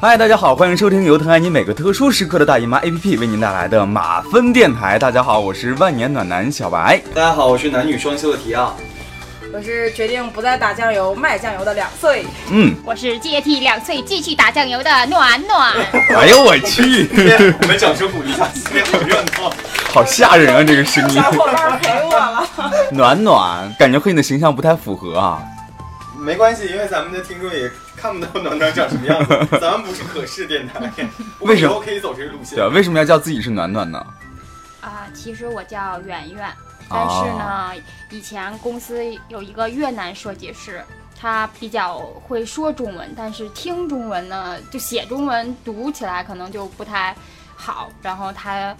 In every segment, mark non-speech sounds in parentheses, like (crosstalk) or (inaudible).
嗨，大家好，欢迎收听由疼爱你每个特殊时刻的大姨妈 APP 为您带来的马芬电台。大家好，我是万年暖男小白。大家好，我是男女双修的提奥。我是决定不再打酱油卖酱油的两岁。嗯，我是接替两岁继续打酱油的暖暖。(laughs) 哎呦我去，我们掌声鼓励一下，今天好热闹，好吓人啊！这个声音，小伙伴陪我了。(laughs) 暖暖，感觉和你的形象不太符合啊。没关系，因为咱们的听众也看不到暖暖长什么样子，(laughs) 咱们不是可视电台。为什么以后可以走这个路线？对啊，为什么要叫自己是暖暖呢？啊，其实我叫圆圆，但是呢，以前公司有一个越南设计师，他比较会说中文，但是听中文呢，就写中文读起来可能就不太好。然后他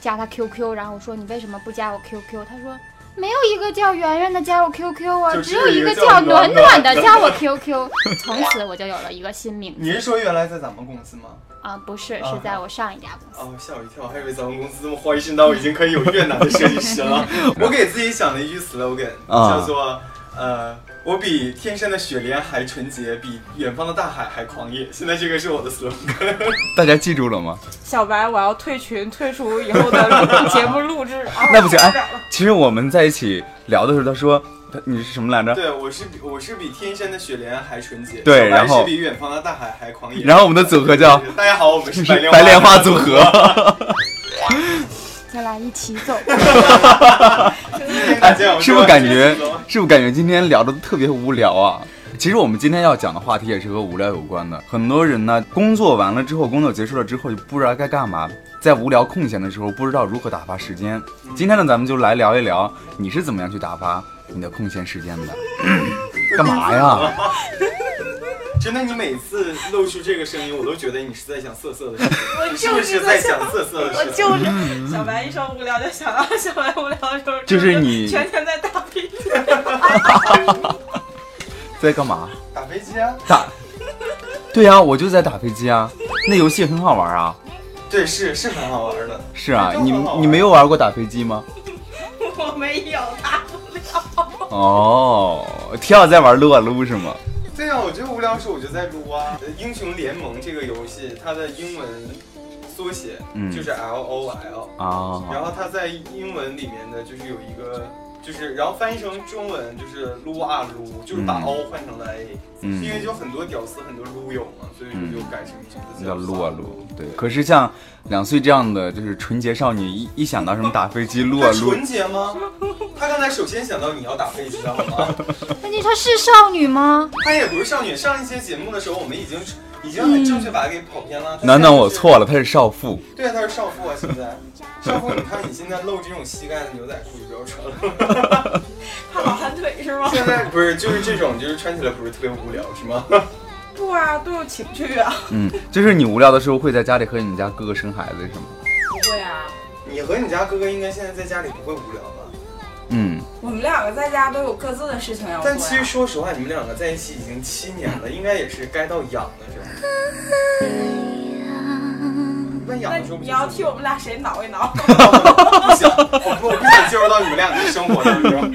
加他 QQ，然后我说你为什么不加我 QQ？他说。没有一个叫圆圆的加我 QQ 啊，只有一个叫暖暖的加我 QQ。从此我就有了一个新名字。你是说原来在咱们公司吗？啊，不是，是在我上一家公司。哦，吓我一跳，还以为咱们公司这么花心到已经可以有越南的设计师了。(laughs) 我给自己想了一句 slogan，叫做呃。我比天山的雪莲还纯洁，比远方的大海还狂野。现在这个是我的 slogan，(laughs) 大家记住了吗？小白，我要退群，退出以后的节目录制。(laughs) 那不行，哎，其实我们在一起聊的时候，他说你是什么来着？对，我是我是比天山的雪莲还纯洁。对，然后是比远方的大海还狂野。然后我们的组合叫大家好，我们是白莲花组合。(laughs) 再来一起走。(laughs) 是不是感觉？是不是感觉今天聊的特别无聊啊？其实我们今天要讲的话题也是和无聊有关的。很多人呢，工作完了之后，工作结束了之后就不知道该干嘛，在无聊空闲的时候不知道如何打发时间。今天呢，咱们就来聊一聊你是怎么样去打发你的空闲时间的？(coughs) 干嘛呀？真的，你每次露出这个声音，我都觉得你是在想色色的事情。我就是在想色色的事情？我就是小白一说无聊就想到小白无聊的时候，就是你全天在打飞机。在干嘛？打飞机啊！打。对呀，我就在打飞机啊。那游戏很好玩啊。对，是是很好玩的。是啊，你你没有玩过打飞机吗？(laughs) 我没有，打不了。哦，挺好在玩撸啊撸是吗？对呀，我觉得无聊时候我就在撸啊。英雄联盟这个游戏，它的英文缩写就是 L O L 啊，然后它在英文里面的就是有一个。就是，然后翻译成中文就是撸啊撸，就是把 O 换成了 A，嗯，因为就很多屌丝，很多撸友嘛，所以就改成名字叫撸啊撸。对，可是像两岁这样的就是纯洁少女，一一想到什么打飞机、撸啊撸，纯洁吗？他刚才首先想到你要打飞机，知道吗？(laughs) 那你她是少女吗？她也不是少女。上一期节目的时候，我们已经。已经很正确，把它给跑偏了。暖暖，我错了，他是少妇。对啊，他是少妇啊！现在 (laughs) 少妇，你看你现在露这种膝盖的牛仔裤就不要穿了。(laughs) 怕老寒腿是吗？现在不是，就是这种，就是穿起来不是特别无聊是吗？(laughs) 不啊，都有情趣啊。嗯，就是你无聊的时候会在家里和你家哥哥生孩子是吗？不会啊。你和你家哥哥应该现在在家里不会无聊吧？嗯，我们两个在家都有各自的事情要做。但其实说实话，你们两个在一起已经七年了，应该也是该到痒的时候。那痒的时候，你要替我们俩谁挠一挠？(laughs) 不行，我不，我不想介入到你们俩的生活当中。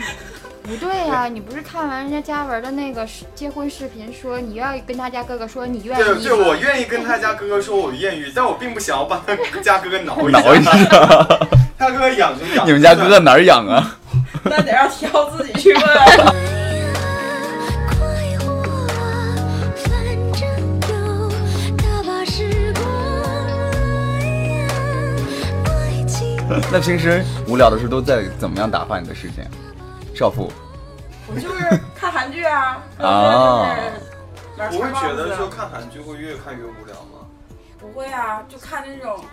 不对呀，你不是看完人家嘉文的那个结婚视频，说你愿意跟他家哥哥说你愿意？对对，我愿意跟他家哥哥说我愿意，但我并不想要把他家哥哥挠一挠一下。(laughs) 他哥哥痒就痒。你们家哥哥哪儿痒啊？(laughs) 那得让挑自己去问。(laughs) 那平时无聊的时候都在怎么样打发你的时间？少妇，我就是看韩剧啊。(laughs) 啊。不会觉得说看韩剧会越看越无聊吗？不会啊，就看那种。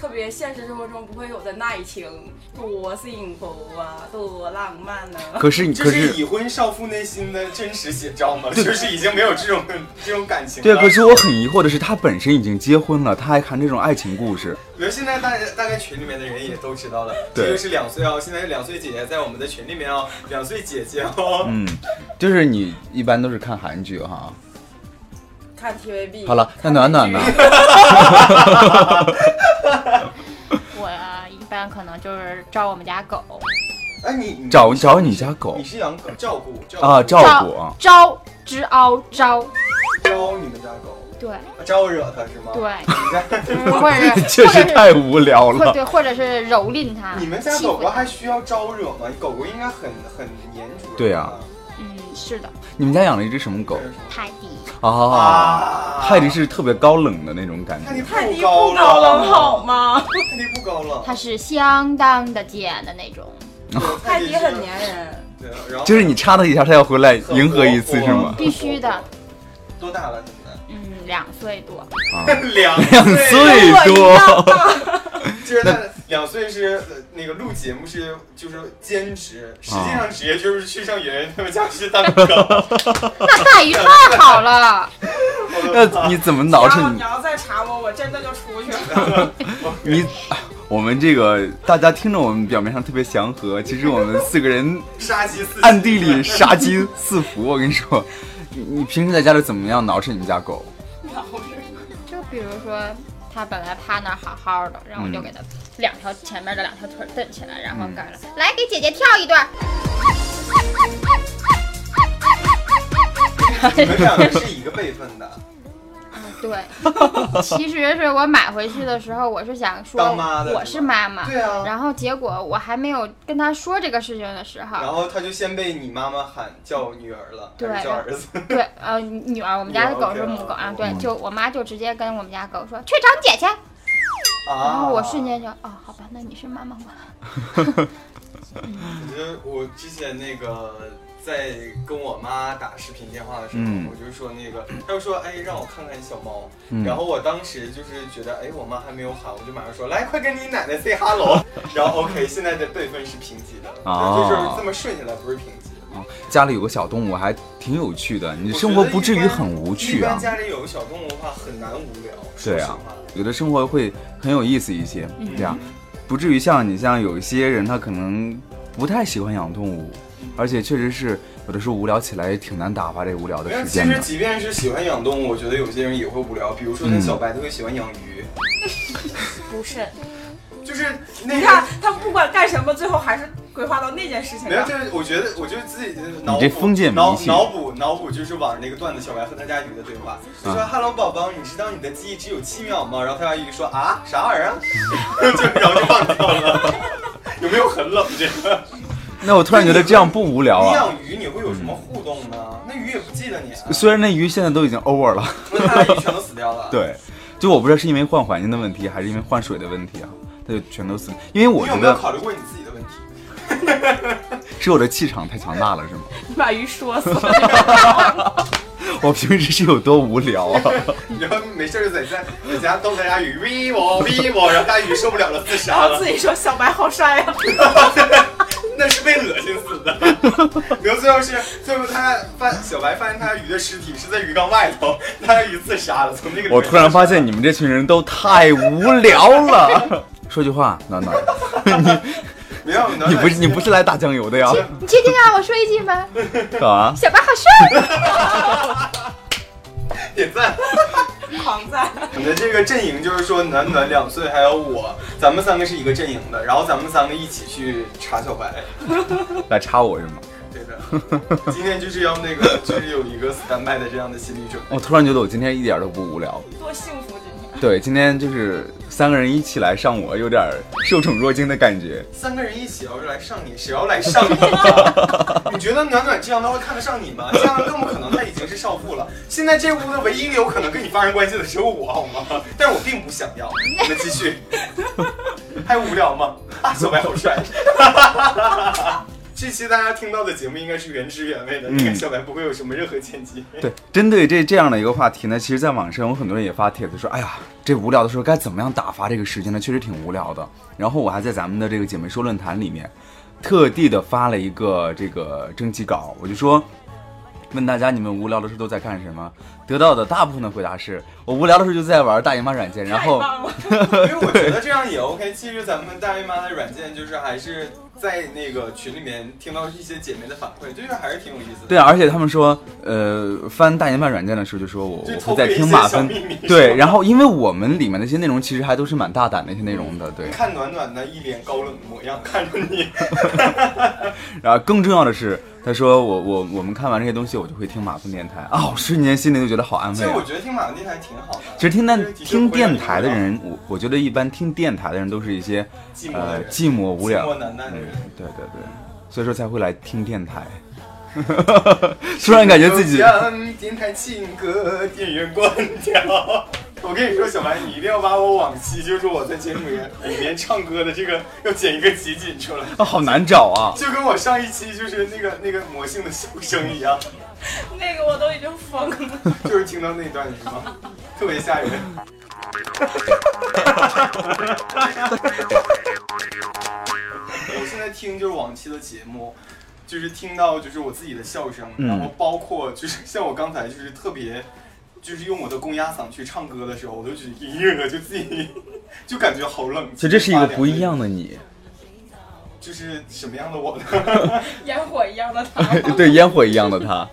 特别现实生活中不会有的爱情，多幸福啊，多浪漫呢。可是你，这是已婚少妇内心的真实写照吗？就是已经没有这种这种感情。对，可是我很疑惑的是，他本身已经结婚了，他还看这种爱情故事。我觉得现在大大概群里面的人也都知道了，这个是两岁哦，现在是两岁姐姐在我们的群里面哦，两岁姐姐哦。嗯，就是你一般都是看韩剧哈。看 TVB。好了，那暖暖呢？(laughs) (laughs) 我呀，一般可能就是招我们家狗。哎，你找找你家狗？你是养狗照顾啊？照顾招招之凹招。招你们家狗？对招惹他是吗？对，(laughs) 就是或者是确实太无聊了。对，或者是蹂躏它。你们家狗狗还需要招惹吗？狗狗应该很很粘主人。对啊。嗯，是的，你们家养了一只什么狗？泰迪。啊，啊泰迪是特别高冷的那种感觉。泰迪不高冷好吗？泰迪不高冷，它是相当的贱的那种。泰迪很粘人。对，然后就是你插他一下，他要回来迎合一次是吗？必须的。多大了？两岁多。啊，(laughs) 两两岁多。(laughs) 就是他两岁是呃那个录节目是就是兼职，实际上职业就是去上圆圆他们家去当狗。(laughs) 那待遇太好了。那你怎么挠成你？你要再查我，我真的就出去了。你，我们这个大家听着我们表面上特别祥和，其实我们四个人杀鸡四暗地里杀机四伏。我跟你说，你你平时在家里怎么样挠着你们家狗？就比如说，他本来趴那儿好好的，然后我就给他两条前面的两条腿蹬起来，然后改了，来给姐姐跳一段。你们两个是一个辈分的，嗯，对，(laughs) 其实是我买回去的时候，我是想说我是妈妈，对啊。然后结果我还没有跟他说这个事情的时候然，后他就先被你妈妈喊叫女儿了，对叫儿子？(laughs) 对，呃，女儿，我们家的狗是母狗啊，对，嗯就我妈就直接跟我们家狗说去找姐姐，啊！然后我瞬间就哦，好吧，那你是妈妈吧。(laughs) 我觉得我之前那个在跟我妈打视频电话的时候，嗯。我就说那个，(clears throat) 她就说哎让我看看小猫，嗯。然后我当时就是觉得哎我妈还没有喊，我就马上说来快跟你奶奶 say hello，(laughs) 然后 OK 现在的辈分是平级的，哦就是这么顺下来不是平级。家里有个小动物还挺有趣的，你生活不至于很无趣啊。一般。家里有个小动物的话很难无聊，说对啊。有的生活会很有意思一些，嗯。对啊，不至于像你像有一些人他可能不太喜欢养动物，而且确实是有的时候无聊起来也挺难打发这无聊的时间的。其实即便是喜欢养动物，我觉得有些人也会无聊。比如说像嗯小白特别喜欢养鱼，(laughs) 不是，(laughs) 就是那个你看他不管干什么，最后还是规划到那件事情没有，上。就是我觉得，我就自己脑补这封建迷信脑脑补脑补，就是网上那个段子，小白和他家鱼的对话，就说啊：“Hello，宝宝，你知道你的记忆只有七秒吗？”然后他家鱼说：“啊，啥玩意儿啊？” (laughs) 就然后就忘掉了。有没有很冷？这个 (laughs) 那我突然觉得这样不无聊啊你啊。养鱼你会有什么互动呢？那鱼也不记得你啊，虽然那鱼现在都已经 over 了，那他家鱼全都死掉了。(laughs) 对，就我不知道是因为换环境的问题，还是因为换水的问题啊，它就全都死。因为我你有没有考虑过你自己的问题？(laughs) 是我的气场太强大了，是吗？你把鱼说死了。我平时是有多无聊啊？然后没事就在家在家逗大家鱼 v 我 v 我，然后大家鱼受不了了自杀了后自。己说小白好帅呀、那是被恶心死的。(laughs) 然后最后是最后他发小白发现他鱼的尸体是在鱼缸外头，他家鱼自杀了，从那个我突然发现你们这群人都太无聊了。说句话，暖暖，(laughs) 没有你不是你不是来打酱油的呀？你确定啊？我说一句吗？干嘛？小白好帅。(laughs) 点赞。(laughs) 狂赞。我们的这个阵营就是说暖暖两岁还有我，咱们三个是一个阵营的，然后咱们三个一起去查小白。来查我是吗？(laughs) 对的，今天就是要那个就是有一个 stand by 的这样的心理准备。我突然觉得我今天一点都不无聊。多幸福！(laughs) 对，今天就是三个人一起来上我，有点受宠若惊的感觉。三个人一起要是来上你，谁要来上你？(laughs) 你觉得暖暖这样的会看得上你吗？这样更不可能，他已经是少妇了。现在这屋的唯一有可能跟你发生关系的只有我，好吗？但是我并不想要。我们继续，(laughs) 还无聊吗？啊，小白好帅。这期大家听到的节目应该是原汁原味的，嗯应该小白不会有什么任何剪辑。对，针对这这样的一个话题呢，其实在网上有很多人也发帖子说，哎呀，这无聊的时候该怎么样打发这个时间呢？确实挺无聊的。然后我还在咱们的这个姐妹说论坛里面，特地的发了一个这个征集稿，我就说。问大家你们无聊的时候都在干什么？得到的大部分的回答是我无聊的时候就在玩大姨妈软件，然后！(laughs) 因为我觉得这样也 OK。其实咱们大姨妈的软件就是还是在那个群里面听到一些姐妹的反馈，就是还是挺有意思的。对啊，而且他们说，呃，翻大研办软件的时候就说我就我会在听马芬小秘密，是对，然后因为我们里面那些内容其实还都是蛮大胆的一些内容的，对。看暖暖的一脸高冷的模样，看着你，(laughs) (laughs) 然后更重要的是，他说我我我们看完这些东西，我就会听马蜂电台啊，我瞬间心里就觉得好安慰、啊。其实我觉得听马蜂电台挺好的。其实听但听电台的人，我我觉得一般听电台的人都是一些呃寂寞无聊寂寞难耐的人。对对对，所以说才会来听电台。(laughs) 突然感觉自己将电台情歌电源关掉。(laughs) 我跟你说，小白，你一定要把我往期就是我在节目里里面唱歌的这个要剪一个集锦出来，啊 (laughs) 好难找啊。就跟我上一期就是那个那个魔性的笑声一样，(laughs) 那个我都已经疯了。就是听到那段是吗？特别吓人。我现在听就是往期的节目，就是听到就是我自己的笑声，嗯然后包括就是像我刚才就是特别。就是用我的公鸭嗓去唱歌的时候，我都觉得音乐就自己就感觉好冷。其实这是一个不一样的你，就是什么样的我呢？烟火一样的他。对烟火一样的他。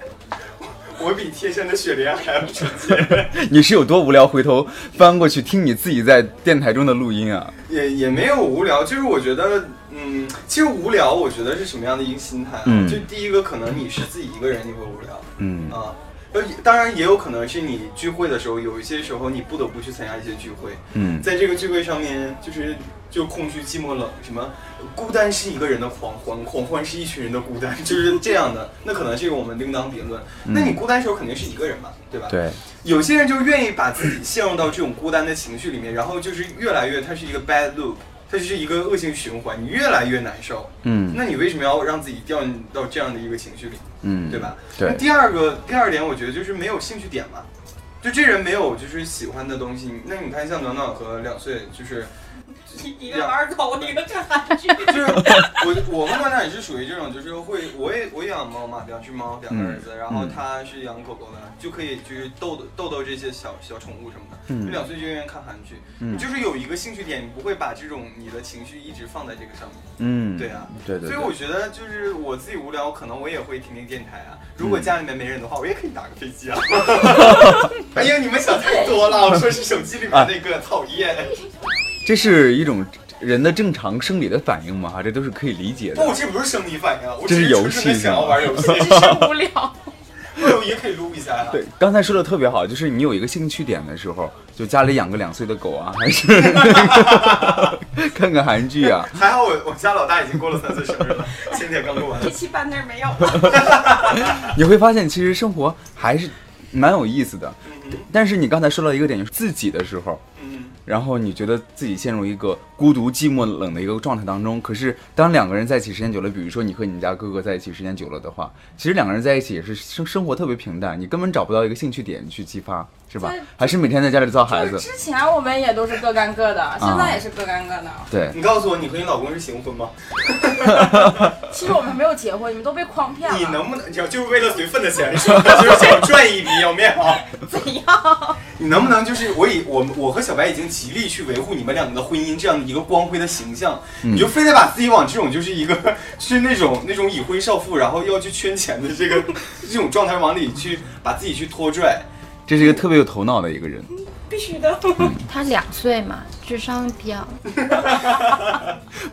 我比贴身的雪莲还要纯洁。你是有多无聊？回头翻过去听你自己在电台中的录音啊。也也没有无聊，就是我觉得，嗯，其实无聊，我觉得是什么样的一个心态啊？嗯就第一个，可能你是自己一个人，你会无聊嗯啊。呃，当然也有可能是你聚会的时候，有一些时候你不得不去参加一些聚会，嗯在这个聚会上面，就是就空虚、寂寞、冷，什么孤单是一个人的狂欢，狂欢是一群人的孤单，(laughs) 就是这样的。那可能这个我们另当别论。那你孤单的时候肯定是一个人嘛，对吧？。对，有些人就愿意把自己陷入到这种孤单的情绪里面，然后就是越来越，它是一个 bad loop，它就是一个恶性循环，你越来越难受。嗯那你为什么要让自己掉进到这样的一个情绪里，嗯，对？吧？对那第二个，第二点，我觉得就是没有兴趣点嘛，就这人没有就是喜欢的东西。那你看，像暖暖和两岁，就是 (laughs) 一个玩狗，一个看韩剧。就是我我和暖暖也是属于这种，就是会我也我也养猫嘛，两只猫，两个儿子，然后嗯他是养狗狗的，就可以就是逗逗逗这些小小宠物什么的。嗯就两岁就愿意看韩剧，嗯你就是有一个兴趣点，你不会把这种你的情绪一直放在这个上面。嗯，对啊，对对所以我，觉得就是我自己无聊，可能我也会听听电台啊。如果家里面没人的话，我也可以打个飞机啊。(laughs) (laughs) 哎呀，你们想太多了，我说是手机里面那个，讨厌。这是一种人的正常生理的反应嘛，哈，这都是可以理解的。不，这不是生理反应这是游戏想要玩游戏。(laughs) 是无聊。我也可以撸一下呀。对，刚才说的特别好，就是你有一个兴趣点的时候，就家里养个两岁的狗啊，还是看看韩剧啊，(laughs) 还好我我家老大已经过了三岁生日了，前天刚过完。这期半那儿没有。(laughs) 你会发现其实生活还是蛮有意思的。嗯但是你刚才说到一个点，就是自己的时候，嗯，然后你觉得自己陷入一个孤独、寂寞、冷的一个状态当中。可是当两个人在一起时间久了，比如说你和你们家哥哥在一起时间久了的话，其实两个人在一起也是生生活特别平淡，你根本找不到一个兴趣点去激发，是吧这？还是每天在家里造孩子？之前我们也都是各干各的，现在也是各干各的。对，你告诉我，你和你老公是行婚吗？(laughs) 其实我们没有结婚，你们都被诓骗了。你能不能，就是为了随份子钱，是吧？就是想赚一笔要面啊？(laughs) 怎样？你能不能就是我以我我和小白已经极力去维护你们两个的婚姻这样的一个光辉的形象，嗯你就非得把自己往这种就是一个 (laughs) 就是那种那种已婚少妇，然后要去圈钱的这个 (laughs) 这种状态往里去把自己去拖拽。这是一个特别有头脑的一个人。必须的。(laughs) 他两岁嘛，智商比较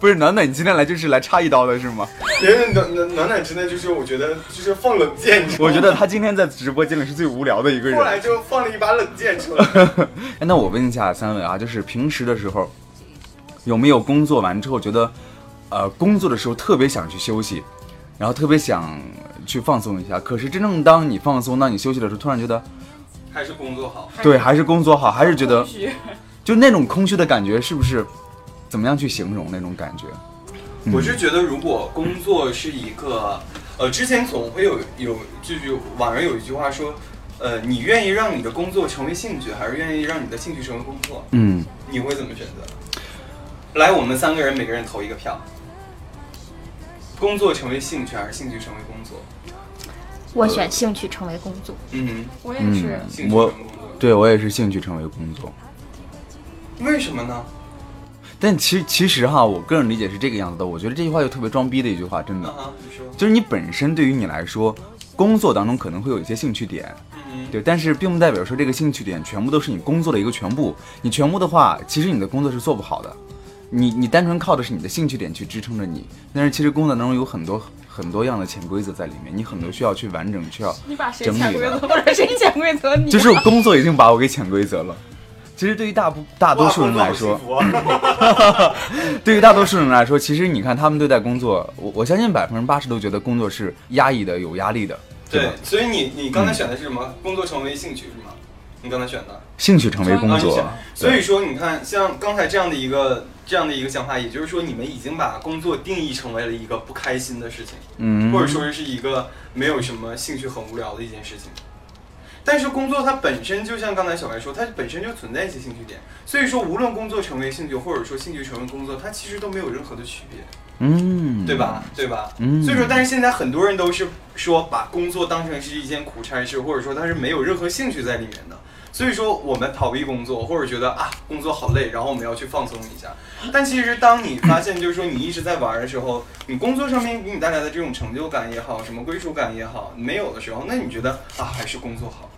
不是暖暖，你今天来就是来插一刀的是吗？因为暖暖暖暖真的就是我觉得就是放冷箭，我觉得他今天在直播间里是最无聊的一个人后。来就放了一把冷箭出来。哎，那我问一下三位啊，就是平时的时候，有没有工作完之后觉得，呃，工作的时候特别想去休息，然后特别想去放松一下，可是真正当你放松、当你休息的时候，突然觉得，还是工作好。对，还是工作好，还是觉得空，虚 (laughs) 就那种空虚的感觉，是不是？怎么样去形容那种感觉？嗯我是觉得，如果工作是一个，呃，之前总会有有就是网上有一句话说，呃，你愿意让你的工作成为兴趣，还是愿意让你的兴趣成为工作？嗯，你会怎么选择？来，我们三个人每个人投一个票。工作成为兴趣，还是兴趣成为工作？我选兴趣成为工作。嗯，我也是。兴趣成我为工作。对我也是兴趣成为工作。为什么呢？但其实其实哈，我个人理解是这个样子的。我觉得这句话就特别装逼的一句话，真的。就是你本身对于你来说，工作当中可能会有一些兴趣点，嗯，对，但是并不代表说这个兴趣点全部都是你工作的一个全部。你全部的话，其实你的工作是做不好的。你你单纯靠的是你的兴趣点去支撑着你，但是其实工作当中有很多很多样的潜规则在里面，你很多需要去完整，需要 (laughs) 你把谁整理潜规的则或者谁潜规则你？就是工作已经把我给潜规则了。其实对于大部大多数人来说，(laughs) 对于大多数人来说，其实你看他们对待工作，我我相信百分之八十都觉得工作是压抑的、有压力的，对吧？，所以你你刚才选的是什么？工作成为兴趣是吗？你刚才选的。兴趣成为工作啊，所以说，你看，像刚才这样的一个这样的一个想法，也就是说，你们已经把工作定义成为了一个不开心的事情，嗯，或者说是一个没有什么兴趣、很无聊的一件事情。但是工作它本身就像刚才小白说，它本身就存在一些兴趣点，所以说无论工作成为兴趣，或者说兴趣成为工作，它其实都没有任何的区别。嗯，对？吧？对吧？嗯所以说，但是现在很多人都是说把工作当成是一件苦差事，或者说它是没有任何兴趣在里面的。所以说，我们逃避工作，或者觉得啊工作好累，然后我们要去放松一下。但其实，当你发现就是说你一直在玩的时候，你工作上面给你带来的这种成就感也好，什么归属感也好，没有的时候，那你觉得啊还是工作好。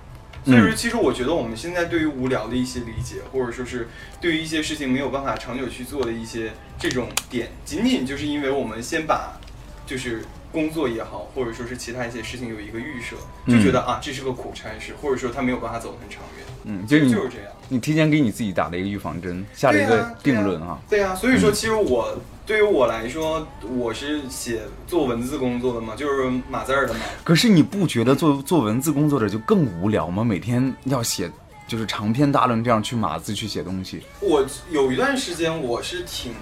所以说，其实我觉得我们现在对于无聊的一些理解，或者说是对于一些事情没有办法长久去做的一些这种点，仅仅就是因为我们先把就是工作也好，或者说是其他一些事情有一个预设，就觉得啊这是个苦差事，或者说他没有办法走得很长远，嗯，就是你就是这样。你提前给你自己打了一个预防针，下了一个对啊定论啊。对啊，所以说其实我对于我来说，我是写做文字工作的嘛，就是码字儿的嘛。可是你不觉得做做文字工作者就更无聊吗？每天要写就是长篇大论这样去码字去写东西。我有一段时间我是挺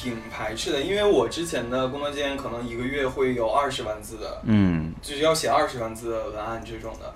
挺排斥的，因为我之前的工作经验可能一个月会有二十万字的，嗯，就是要写二十万字的文案这种的。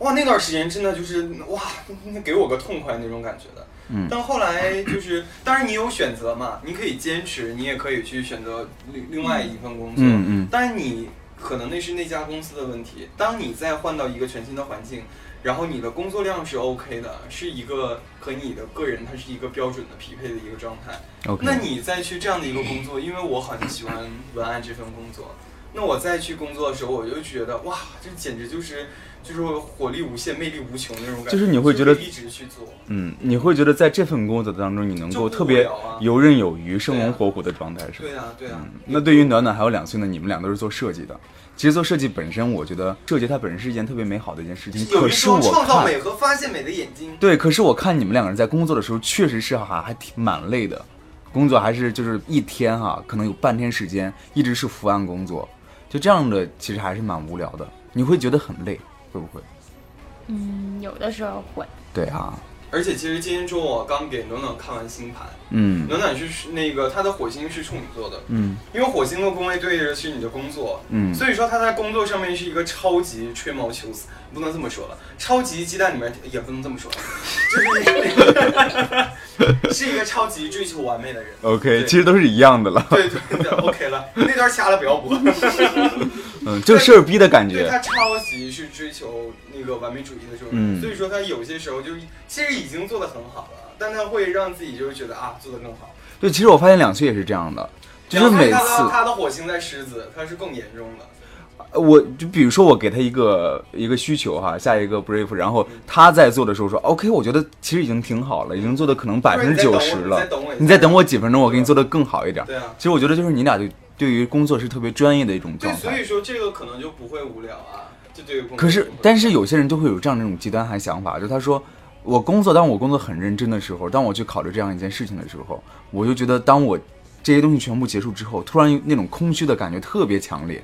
哇，那段时间真的就是哇，那给我个痛快那种感觉的。嗯但后来就是，当然你有选择嘛，你可以坚持，你也可以去选择另另外一份工作。嗯嗯但是你可能那是那家公司的问题。当你再换到一个全新的环境，然后你的工作量是 OK 的，是一个和你的个人它是一个标准的匹配的一个状态。，OK。那你再去这样的一个工作，因为我很喜欢文案这份工作，那我再去工作的时候，我就觉得哇，这简直就是就是火力无限、魅力无穷那种感觉。就是你会觉得一直去做。嗯，你会觉得在这份工作当中，你能够特别游刃有余、生龙活虎的状态是吧？对啊，对啊。嗯，那对于暖暖还有两岁呢，你们俩都是做设计的。其实做设计本身，我觉得设计它本身是一件特别美好的一件事情。有一可是我双创造看，美和发现美的眼睛。对，可是我看你们两个人在工作的时候，确实是哈还挺蛮累的，工作还是就是一天哈，可能有半天时间一直是伏案工作，就这样的其实还是蛮无聊的。你会觉得很累，会不会？嗯，有的时候会。对啊，而且其实今天中午我刚给暖暖看完星盘，嗯暖暖是那个她的火星是处女座的，嗯因为火星的宫位对着是你的工作，嗯所以说他在工作上面是一个超级吹毛求疵，不能这么说了，超级鸡蛋里面也不能这么说了，(laughs) 就是是一个超级追求完美的人。，OK，其实都是一样的了。对对对，OK 了，那段掐了不要播。(laughs) 嗯，就事儿逼的感觉。对他超级是追求那个完美主义的这种人，嗯所以说他有些时候就其实已经做得很好了，但他会让自己就是觉得啊做得更好。对，其实我发现两岁也是这样的，就是每次他他的火星在狮子，他是更严重的。我就比如说我给他一个一个需求哈，下一个 brief，然后他在做的时候说 OK，我觉得其实已经挺好了，已经做的可能百分之九十了你再等我，你再等我几分钟，我给你做的更好一点。对啊，其实我觉得就是你俩对对于工作是特别专业的一种，状态。所以说这个可能就不会无聊啊，这对于工作可是，但是有些人就会有这样的一种极端还想法，就他说，我工作，当我工作很认真的时候，当我去考虑这样一件事情的时候，我就觉得当我这些东西全部结束之后，突然那种空虚的感觉特别强烈。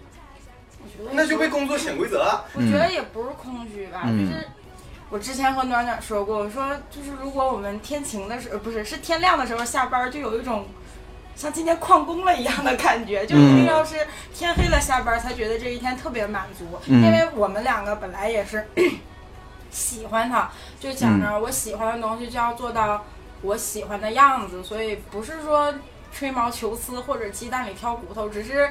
那就被工作潜规则了。我觉得也不是空虚吧，嗯就是我之前和暖暖说过，我说就是如果我们天晴的时候，呃不是是天亮的时候下班，就有一种像今天旷工了一样的感觉，就一定要是天黑了下班才觉得这一天特别满足，嗯因为我们两个本来也是 (clears throat) 喜欢它，就想着我喜欢的东西就要做到我喜欢的样子，所以不是说吹毛求疵或者鸡蛋里挑骨头，只是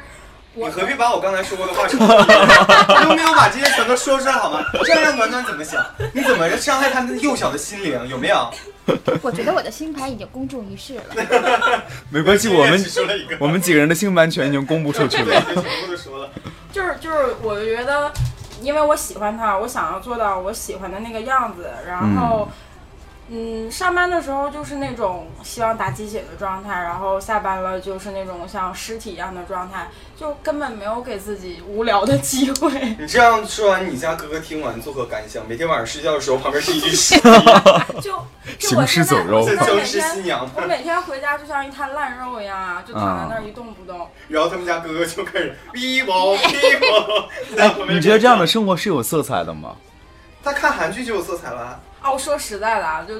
你何必把我刚才说过的话说出来？你有没有把这些全都说出来好吗？这样让暖暖怎么想？你怎么伤害他那幼小的心灵？有没有？(laughs) 我觉得我的星盘已经公诸于世了。(laughs) 没关系，我们 (laughs) 我们几个人的星盘全已经公布出去，了。全部都说了。就是就是，我就觉得，因为我喜欢他，我想要做到我喜欢的那个样子，然后嗯，上班的时候就是那种希望打鸡血的状态，然后下班了就是那种像尸体一样的状态，就根本没有给自己无聊的机会。(laughs) 你这样说完，你家哥哥听完作何感想？每天晚上睡觉的时候，旁边是一具尸体，(laughs) 就就我行尸走肉僵尸每天新娘。我每天回家就像一滩烂肉一样啊，就躺在那儿一动不动。然后他们家哥哥就开始逼毛逼我。在旁边你觉得这样的生活是有色彩的吗？他看韩剧就有色彩了。哦，说实在的啊，就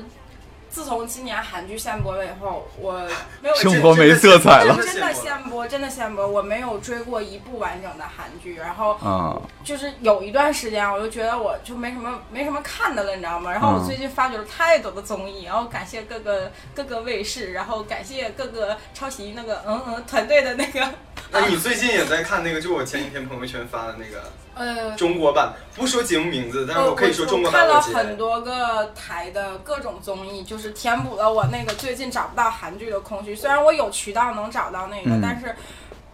自从今年韩剧限播了以后，我没有 (laughs) 生活没色彩了真真的限播，真的限播，我没有追过一部完整的韩剧，然后嗯，就是有一段时间，我就觉得我就没什么没什么看的了，你知道吗？然后我嗯最近发掘了太多的综艺，然后感谢各个各个卫视，然后感谢各个抄袭那个嗯嗯团队的那个那你 (laughs) 最近也在看那个？就我前几天朋友圈发的那个呃。中国版，不说节目名字，但是我我可以说中国我看了很多个台的各种综艺，就是填补了我那个最近找不到韩剧的空虚。虽然我有渠道能找到那个，嗯但是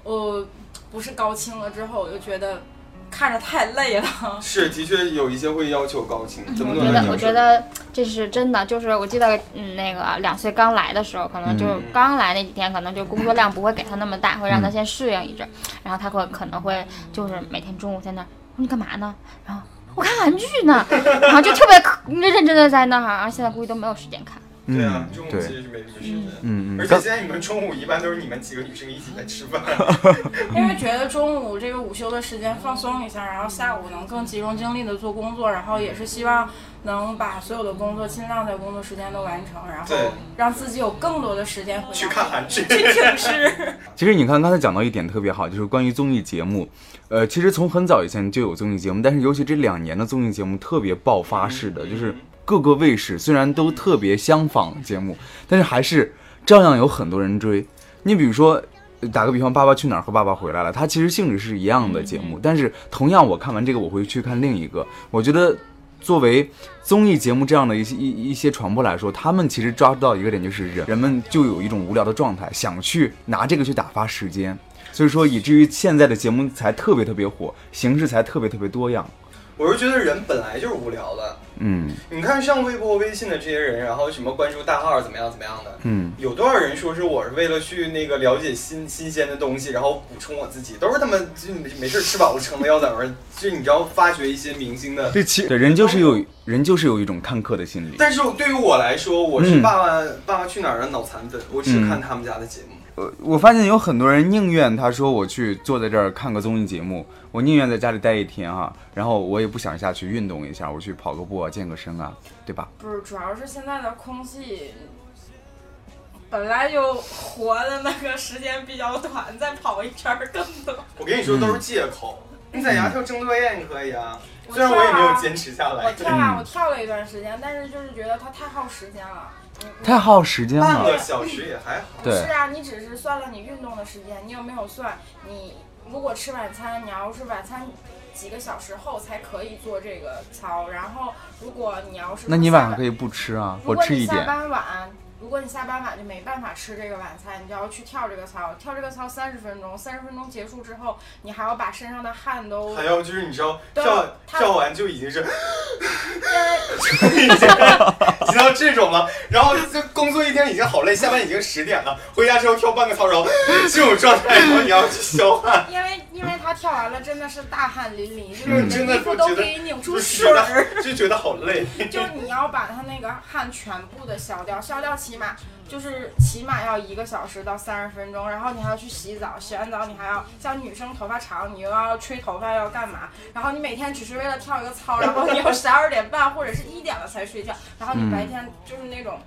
我不是高清了之后，我就觉得看着太累了。是的确有一些会要求高清，怎么我觉得，我觉得这是真的。就是我记得，嗯，那个两岁刚来的时候，可能就嗯刚来那几天，可能就工作量不会给他那么大，会让他嗯先适应一阵儿。然后他会可能会就是每天中午在那儿，我说你干嘛呢？然后我看韩剧呢，然后就特别可认真的在那儿。然后现在估计都没有时间看。对啊，嗯对中午其，实是没什么时间。嗯嗯，而且现在你们中午一般都是你们几个女生一起在吃饭，(laughs) (laughs) 因为觉得中午这个午休的时间放松一下，然后下午能更集中精力的做工作，然后也是希望能把所有的工作尽量在工作时间都完成，然后让自己有更多的时间回家去看韩剧。去听诗。(laughs) 其实你看刚才讲到一点特别好，就是关于综艺节目。呃，其实从很早以前就有综艺节目，但是尤其这两年的综艺节目特别爆发式的，就是各个卫视虽然都特别相仿节目，但是还是照样有很多人追。你比如说，呃打个比方，《爸爸去哪儿》和《爸爸回来了》，它其实性质是一样的节目，但是同样我看完这个，我会去看另一个。我觉得作为综艺节目这样的一些一一些传播来说，他们其实抓到一个点，就是人人们就有一种无聊的状态，想去拿这个去打发时间。所以说，以至于现在的节目才特别特别火，形式才特别特别多样。我是觉得人本来就是无聊的。嗯你看上微博、微信的这些人，然后什么关注大号怎么样怎么样的，嗯，有多少人说是我是为了去那个了解新新鲜的东西，然后补充我自己，都是他们就没没事吃饱了撑的要在那，就你知道发掘一些明星的。对其对人就是有人就是有一种看客的心理。但是对于我来说，我是嗯爸爸、爸爸去哪儿的脑残粉，我只看他们家的节目。呃，我发现有很多人宁愿他说我去坐在这儿看个综艺节目，我宁愿在家里待一天哈、然后我也不想下去运动一下，我去跑个步啊，健个身啊，对吧？不是，主要是现在的空气本来就活的那个时间比较短，再跑一圈儿更多。我跟你说都是借口。你在牙跳郑多燕，你可以啊，虽然我也没有坚持下来我。跳我跳了一段时间，但是就是觉得它太耗时间了。你你太耗时间了半个。小时也还好。对是啊，你只是算了你运动的时间，你有没有算你如果吃晚餐，你要是晚餐几个小时后才可以做这个操，然后如果你要是那你晚上可以，不吃啊，如果你下我吃一点。班晚。如果你下班晚就没办法吃这个晚餐，你就要去跳这个操，跳这个操三十分钟，三十分钟结束之后，你还要把身上的汗都还要就是你知道跳跳完就已经是因为已经已经到这种吗，然后就工作一天已经好累，下班已经十点了，回家之后跳半个操，然后这种状态，然后你要去消汗，因为因为他跳完了真的是大汗淋漓，就是真的衣服都我觉得可以拧出就水觉得儿。就觉得好累。就是你要把他那个汗全部的消掉，消掉起码就是起码要一个小时到三十分钟，然后你还要去洗澡，洗完澡你还要像女生头发长，你又要吹头发要干嘛？然后你每天只是为了跳一个操，然后你要十二点半或者是一点了才睡觉，然后你白天就是那种。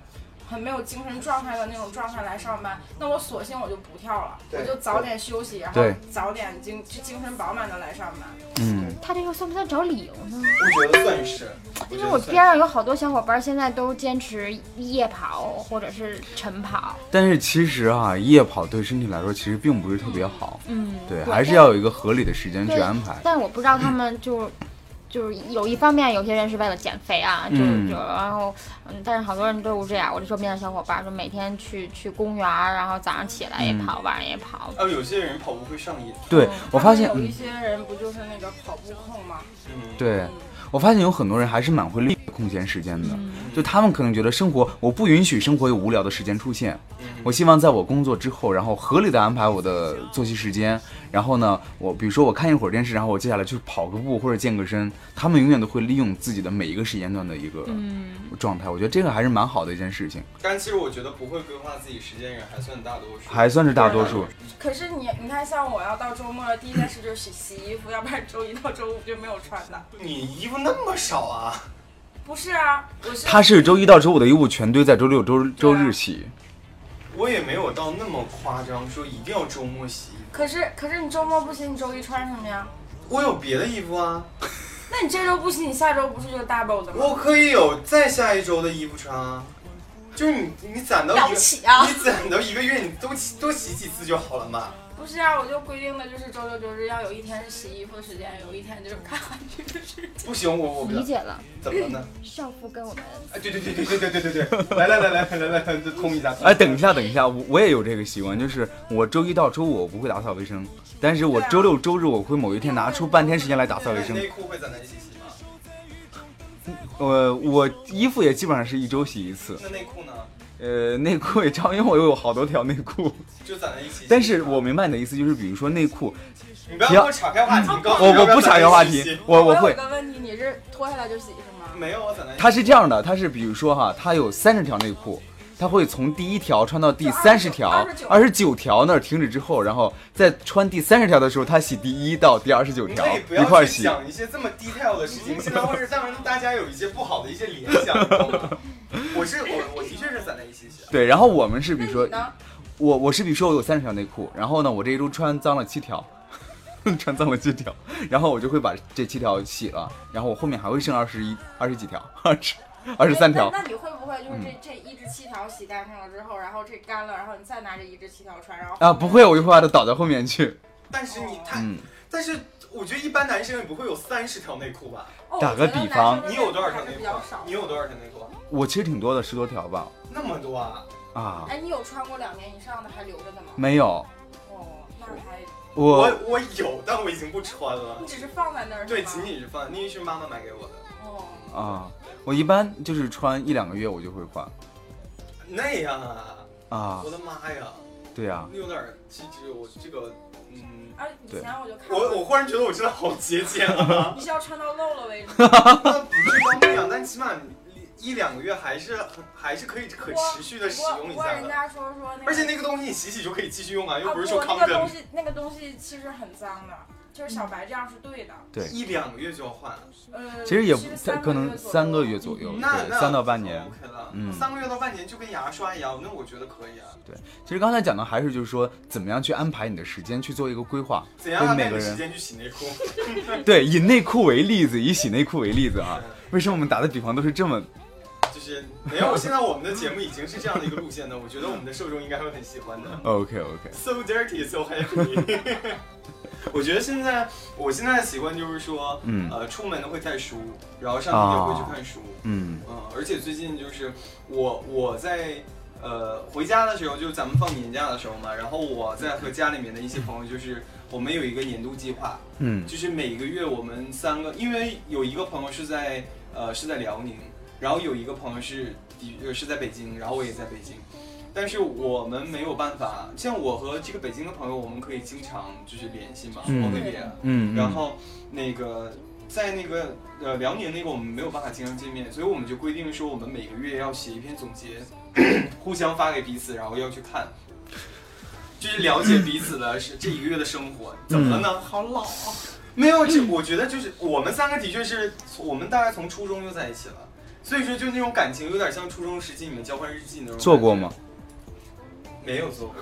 很没有精神状态的那种状态来上班，那我索性我就不跳了，我就早点休息，然后早点精就精神饱满的来上班。嗯，他这个算不算找理由呢？我觉得算是，因为我边上有好多小伙伴现在都坚持夜跑或者是晨跑。但是其实啊，夜跑对身体来说其实并不是特别好。嗯，对，还是要有一个合理的时间去安排。但我不知道他们就就是有一方面，有些人是为了减肥啊，就就然后嗯，但是好多人都是这样。我这周边的小伙伴就每天去去公园，然后早上起来也跑，晚上也跑。哦，有些人跑步会上瘾。对我发现有一些人不就是那个跑步控吗？嗯，对。我发现有很多人还是蛮会利用空闲时间的，就他们可能觉得生活我不允许生活有无聊的时间出现，我希望在我工作之后，然后合理的安排我的作息时间，然后呢，我比如说我看一会儿电视，然后我接下来去跑个步或者健个身，他们永远都会利用自己的每一个时间段的一个状态，我觉得这个还是蛮好的一件事情。但其实我觉得不会规划自己时间人还算大多数，还算是大多数。可是你你看，像我要到周末了，第一件事就是洗洗衣服，要不然周一到周五就没有穿的。你衣服那么少啊？不是啊，我是他是周一到周五的衣物全堆在周六周周日洗。我也没有到那么夸张，说一定要周末洗。可是可是你周末不洗，你周一穿什么呀？我有别的衣服啊。那你这周不洗，你下周不是就 double 的吗？我可以有再下一周的衣服穿啊。就是你你攒到一个，你攒到一个月，你多多洗几次就好了嘛。不是啊，我就规定的就是周六周日要有一天是洗衣服的时间，有一天就是看韩剧的时间。不行，我我理解了。怎么了呢？(coughs) 少妇跟我们。哎，对对对对对对对对对，来来来来来来来，通一下。哎，等一下等一下，我我也有这个习惯，就是我周一到周五我不会打扫卫生，但是我周六周日我会某一天拿出半天时间来打扫卫生。内裤会在哪里洗洗吗？我我衣服也基本上是一周洗一次。那内裤呢？呃，内裤也超，因为我有好多条内裤，就攒在一起。但是我明白你的意思，就是比如说内裤，你不要岔开话题，我我不岔开话题，我我会。有个问题，你是脱下来就洗是吗？没有，我攒在。它是这样的，它是比如说哈，它有三十条内裤，它会从第一条穿到第三十条，二十九条那儿停止之后，然后在穿第三十条的时候，他洗第一到第二十九条一块洗。讲一些这么 detail 的事情，现在会让大家有一些不好的一些联想，知道吗？(laughs) 我是我我的确是攒在一起洗。对，然后我们是比如说，我我是比如说我有三十条内裤，然后呢，我这一周穿脏了七条，(laughs) 穿脏了七条，然后我就会把这七条洗了，然后我后面还会剩二十一二十几条，二十二十三条。那你会不会就是这这一至七条洗干净了之后，然后这干了，然后你再拿这一至七条穿，然后啊不会，我就会把它倒在后面去。但是你太，但是我觉得一般男生也不会有三十条内裤吧？打个比方，你有多少条内裤？你有多少条内裤？我其实挺多的，十多条吧。那么多啊！啊！哎，你有穿过两年以上的还留着的吗？没有。哦，那还我我有，但我已经不穿了。你只是放在那儿？对，仅仅是放，那是妈妈买给我的。哦。啊，我一般就是穿一两个月，我就会换。那样啊？啊！我的妈呀！对呀。你有点机智，我这个，嗯。啊，以前我就看。我我忽然觉得我真的好节俭啊！(laughs) 你是要穿到漏了为止？(laughs) 那不是光那样，但起码。一两个月还是很还是可以可持续的使用一下的，而且那个东西你洗洗就可以继续用啊，又不是说康真。那个东西那个东西其实很脏的，就是小白这样是对的。对，一两个月就要换。呃，其实也不，可能三个月左右，那三到半年。OK 了，嗯，三个月到半年就跟牙刷一样，那我觉得可以啊。对，其实刚才讲的还是就是说，怎么样去安排你的时间去做一个规划。怎样安排时间去洗内裤？(laughs) 对，以内裤为例子，以洗内裤为例子啊。(laughs) 为什么我们打的比方都是这么？就是没有，现在我们的节目已经是这样的一个路线的，我觉得我们的受众应该会很喜欢的。OK OK。So dirty, so happy。(laughs) 我觉得现在我现在的习惯就是说，嗯，呃，出门会带书，然后上学也会去看书，嗯嗯，而且最近就是我我在呃回家的时候，就咱们放年假的时候嘛，然后我在和家里面的一些朋友，就是我们有一个年度计划，嗯，就是每个月我们三个，因为有一个朋友是在呃是在辽宁。然后有一个朋友是的是在北京，然后我也在北京，但是我们没有办法，像我和这个北京的朋友，我们可以经常就是联系嘛，然后那个在那个呃辽宁那个我们没有办法经常见面，所以我们就规定说我们每个月要写一篇总结，互相发给彼此，然后要去看，就是了解彼此的是这一个月的生活，怎么了呢？好老啊！没有，这我觉得就是我们三个的确是我们大概从初中就在一起了。所以说，就那种感情有点像初中时期你们交换日记那种。做过吗？没有做过，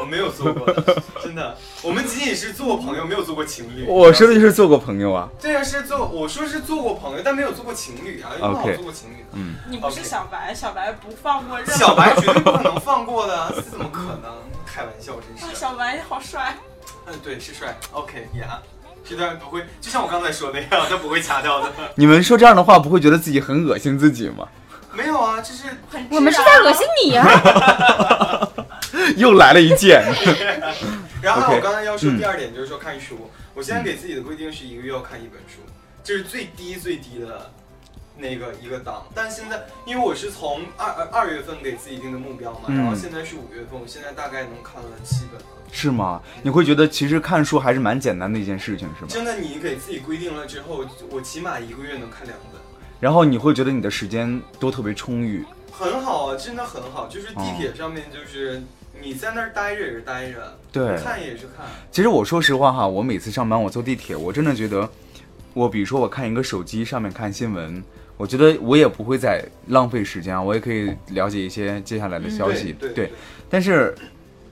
我没有做过，(laughs) 真的。我们仅仅是做过朋友，没有做过情侣。我说的就是做过朋友啊。对啊，是做，我说是做过朋友，但没有做过情侣啊，又不好做过情侣。嗯。你不是小白，小白不放过任何。小白绝对不可能放过的，(laughs) 怎么可能？开玩笑，真是。小白好帅。嗯，对，是帅。OK，呀。这段不会，就像我刚才说那样，他不会掐掉的。(laughs) 你们说这样的话，不会觉得自己很恶心自己吗？没有啊，这是很我们是在恶心你啊！(laughs) 又来了一件。(laughs) 然后我刚才要说第二点就是说看书，我现在给自己的规定是一个月要看一本书，这是最低最低的那个一个档。但现在因为我是从二二二月份给自己定的目标嘛，嗯然后现在是五月份，我现在大概能看了七本了。是吗？你会觉得其实看书还是蛮简单的一件事情，是吗？真的，你给自己规定了之后，我起码一个月能看两本。然后你会觉得你的时间都特别充裕。很好啊，真的很好。就是地铁上面，就是你在那儿待着也是待着，对，看也是看。其实我说实话哈，我每次上班我坐地铁，我真的觉得，我比如说我看一个手机上面看新闻，我觉得我也不会再浪费时间啊，我也可以了解一些接下来的消息。对对，但是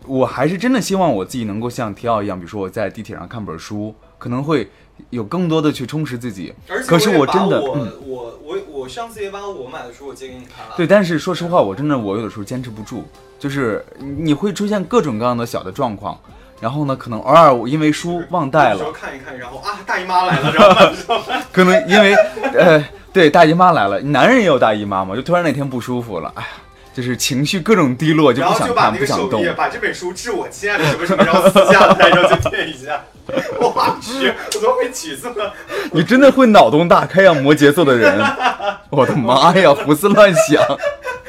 我还是真的希望我自己能够像提奥一样，比如说我在地铁上看本书，可能会有更多的去充实自己。而且可是我真的我嗯我我我上次也把我买的书我借给你看了。对，但是说实话，我真的我有的时候坚持不住，就是你会出现各种各样的小的状况，然后呢，可能偶尔我因为书忘带了，看一看，然后啊，大姨妈来了，知道吗？知道吗？可能因为呃，对，大姨妈来了，男人也有大姨妈嘛，就突然那天不舒服了，哎呀，就是情绪各种低落，就不想看，不想动。把这本书致我亲爱的什么什么，然后撕下来，然后就垫一下。(laughs) 我去，我都被气死了。你真的会脑洞大开啊，摩羯座的人，我的妈呀，胡思乱想。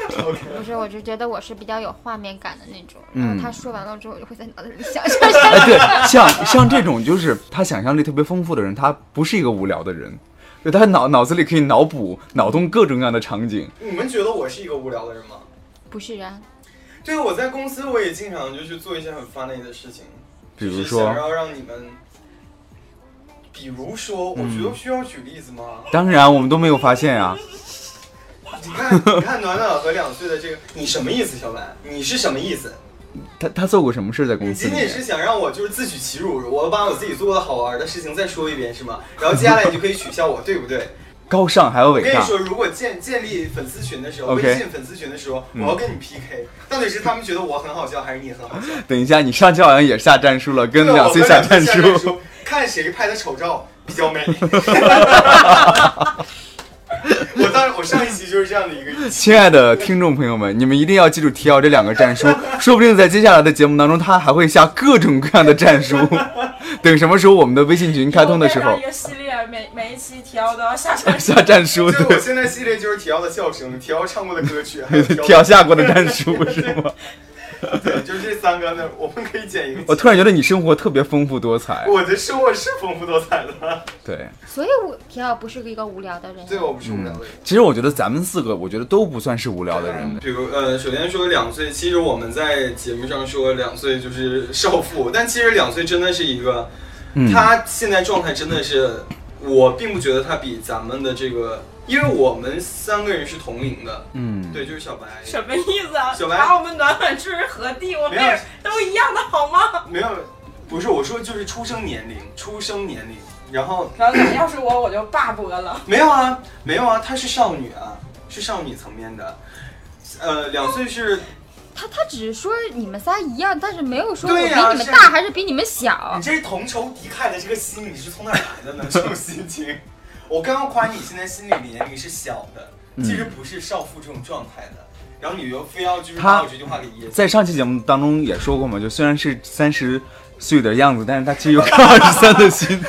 不是，我就觉得我是比较有画面感的那种。嗯然后他说完了之后，我就会在脑子里想象下哎，对，像像这种就是他想象力特别丰富的人，他不是一个无聊的人，就他脑脑子里可以脑补、脑洞各种各样的场景。你们觉得我是一个无聊的人吗？不是啊，对，我在公司我也经常就去做一些很 funny 的事情，比如说想说，要让你们，比如说，我觉得需要举例子吗？当然我们都没有发现啊。你看，你看暖暖和两岁的这个，你什么意思，小白？你是什么意思？他他做过什么事在公你司？仅仅是想让我就是自取其辱，我把我自己做过的好玩的事情再说一遍是吗？然后接下来你就可以取笑我，对不对？(laughs) 高尚还有伟大。我跟你说，如果建建立粉丝群的时候微信粉丝群的时候，嗯我要跟你 PK，到底是他们觉得我很好笑，还是你很好笑？等一下，你上期好像也下战术了，跟两岁我下战跟两岁下书。，看谁拍的丑照比较美。(laughs) (laughs) (laughs) 我当我上一期就是这样的一个。(laughs) 亲爱的听众朋友们，你们一定要记住提奥这两个战书，(laughs) 说不定在接下来的节目当中，他还会下各种各样的战书。等什么时候我们的微信群开通的时候一，个系列，每每一期提奥都要下传下战书，对我对，现在系列就是提奥的笑声，提奥唱过的歌曲，还有提提奥下过的战书是吗？(laughs) 对，就这三个呢，我们可以剪一个。我突然觉得你生活特别丰富多彩。我的生活是丰富多彩的，对，所以我提奥不是一个无聊的人。对，我不是无聊的人。其实我觉得咱们四个，我觉得都不算是无聊的人。比如呃，首先说两岁，其实我们在节目上说两岁就是少妇，但其实两岁真的是一个，嗯，他现在状态真的是，我并不觉得他比咱们的这个，因为我们三个人是同龄的，嗯，对，就是小白，什么意思啊？小白把我们暖暖置何地？我们也都一样的好吗？没有，不是我说就是出生年龄，出生年龄，然后暖暖，要是我，我就罢播了。没有啊，没有啊，她是少女啊，是少女层面的，呃，两岁是他他只是说你们仨一样，但是没有说我比你们大还是比你们小你。这是同仇敌忾的这个心，你是从哪来的呢？这种心情，我刚刚夸你现在心理年龄是小的，嗯其实不是少妇这种状态的，然后你又非要就是他把我这句话给噎死。在上期节目当中也说过嘛，就虽然是三十岁的样子，但是他其实有个二十三的心。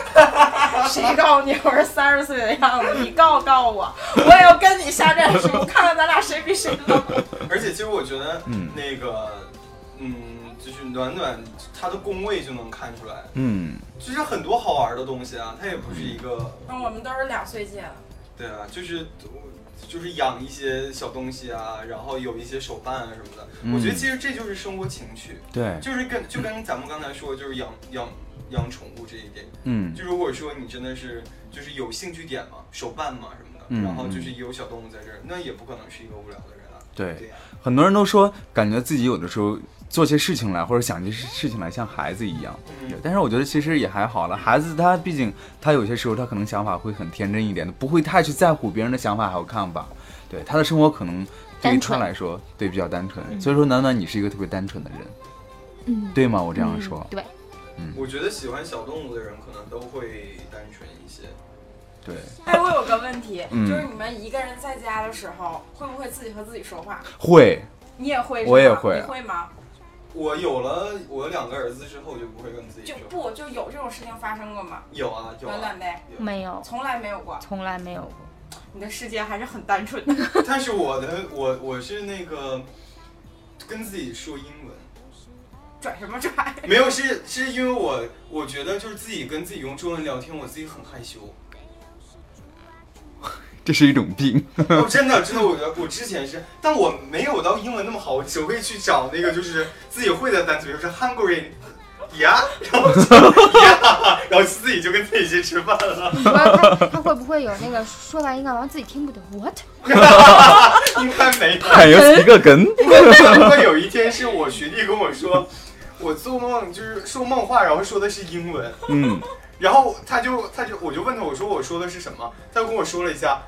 谁告诉你我是三十岁的样子？你告告我，我也要跟你下战书，看看咱俩谁比谁高。(laughs) 而且其实我觉得，嗯那个，嗯，就是暖暖她的工位就能看出来，嗯，就是很多好玩的东西啊，它也不是一个，那我们都是两岁届的，对啊，就是。就是养一些小东西啊，然后有一些手办啊什么的，嗯我觉得其实这就是生活情趣。对，就是跟就跟咱们刚才说，就是养养养宠物这一点，嗯就如果说你真的是就是有兴趣点嘛，手办嘛什么的，嗯然后就是有小动物在这儿，那也不可能是一个无聊的人啊。对很多人都说，感觉自己有的时候做些事情来，或者想些事情来，像孩子一样。嗯但是我觉得其实也还好了，孩子他毕竟他有些时候他可能想法会很天真一点的，不会太去在乎别人的想法还有看法。对他的生活可能对于他单纯来说，对比较单纯。所以说，暖暖你是一个特别单纯的人，嗯，对吗？我这样说嗯，对，嗯，我觉得喜欢小动物的人可能都会单纯一些。对，哎，我有个问题，嗯就是你们一个人在家的时候，会不会自己和自己说话？会，你也会？我也会你会吗？我有了我有两个儿子之后，就不会跟自己就。不就有这种事情发生过吗？有啊有啊，暖暖的，没有，从来没有过。从来没有过。你的世界还是很单纯的。(laughs) 但是我的我我是那个跟自己说英文，拽什么拽？(laughs) 没有是是因为我我觉得就是自己跟自己用中文聊天，我自己很害羞。(laughs) 这是一种病。(laughs) 哦，真的真的，我我之前是，但我没有到英文那么好，我只会去找那个就是自己会的单词，比如说 hungry。呀，然后就呀，然后自己就跟自己去吃饭了。你说他他会不会有那个说完一个完自己听不懂？What？应该没有。还有一个梗，不会有一天是我学弟跟我说，我做梦就是说梦话，然后说的是英文，嗯，然后他就他就我就问他，我说我说的是什么？他跟我说了一下，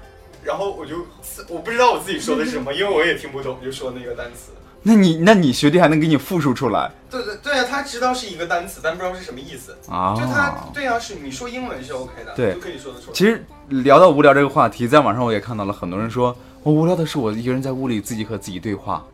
然后我就我不知道我自己说的是什么，因为我也听不懂，就说那个单词。那你那你学弟还能给你复述出来对对对啊，他知道是一个单词，但不知道是什么意思。啊？就他对啊，是你说英文是 OK 的，对就可以说得出来。其实聊到无聊这个话题，在网上我也看到了很多人说，我无聊的是我一个人在屋里自己和自己对话。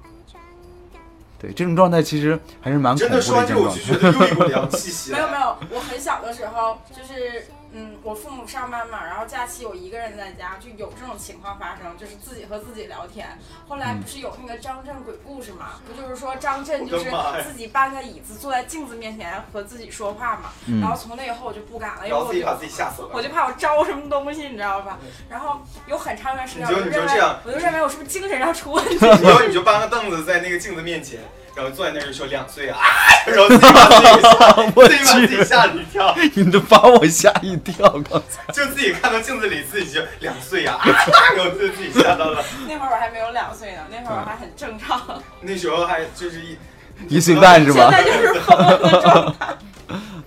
对，这种状态其实还是蛮恐真怖的的说完这，种状态。就觉得又一股凉气息。(laughs) 没有没有，我很小的时候就是，嗯，我父母上班嘛，然后假期我一个人在家，就有这种情况发生，就是自己和自己聊天。后来不是有那个张震鬼故事嘛？不就是说张震就是自己搬个椅子坐在镜子面前和自己说话嘛？嗯然后从那以后我就不敢了，因为我就自己把自己吓死了。我就怕我招什么东西，你知道吧？然后有很长一段时间，你就我就认为你就这样我就认为我是不是精神上出问题？然后你就搬个凳子在那个镜子面前，然后坐在那儿就说两岁啊，(laughs) 然后自己把自己吓，(laughs) 我自己把自己，吓了一跳，(laughs) 你都把我吓一跳，刚才。就自己看到镜子里自己就两岁呀、啊，然后自己吓到了。那会儿我还没有两岁呢，那会儿我还很正常。那时候还就是一一岁半是吧？现在就是疯了的状态。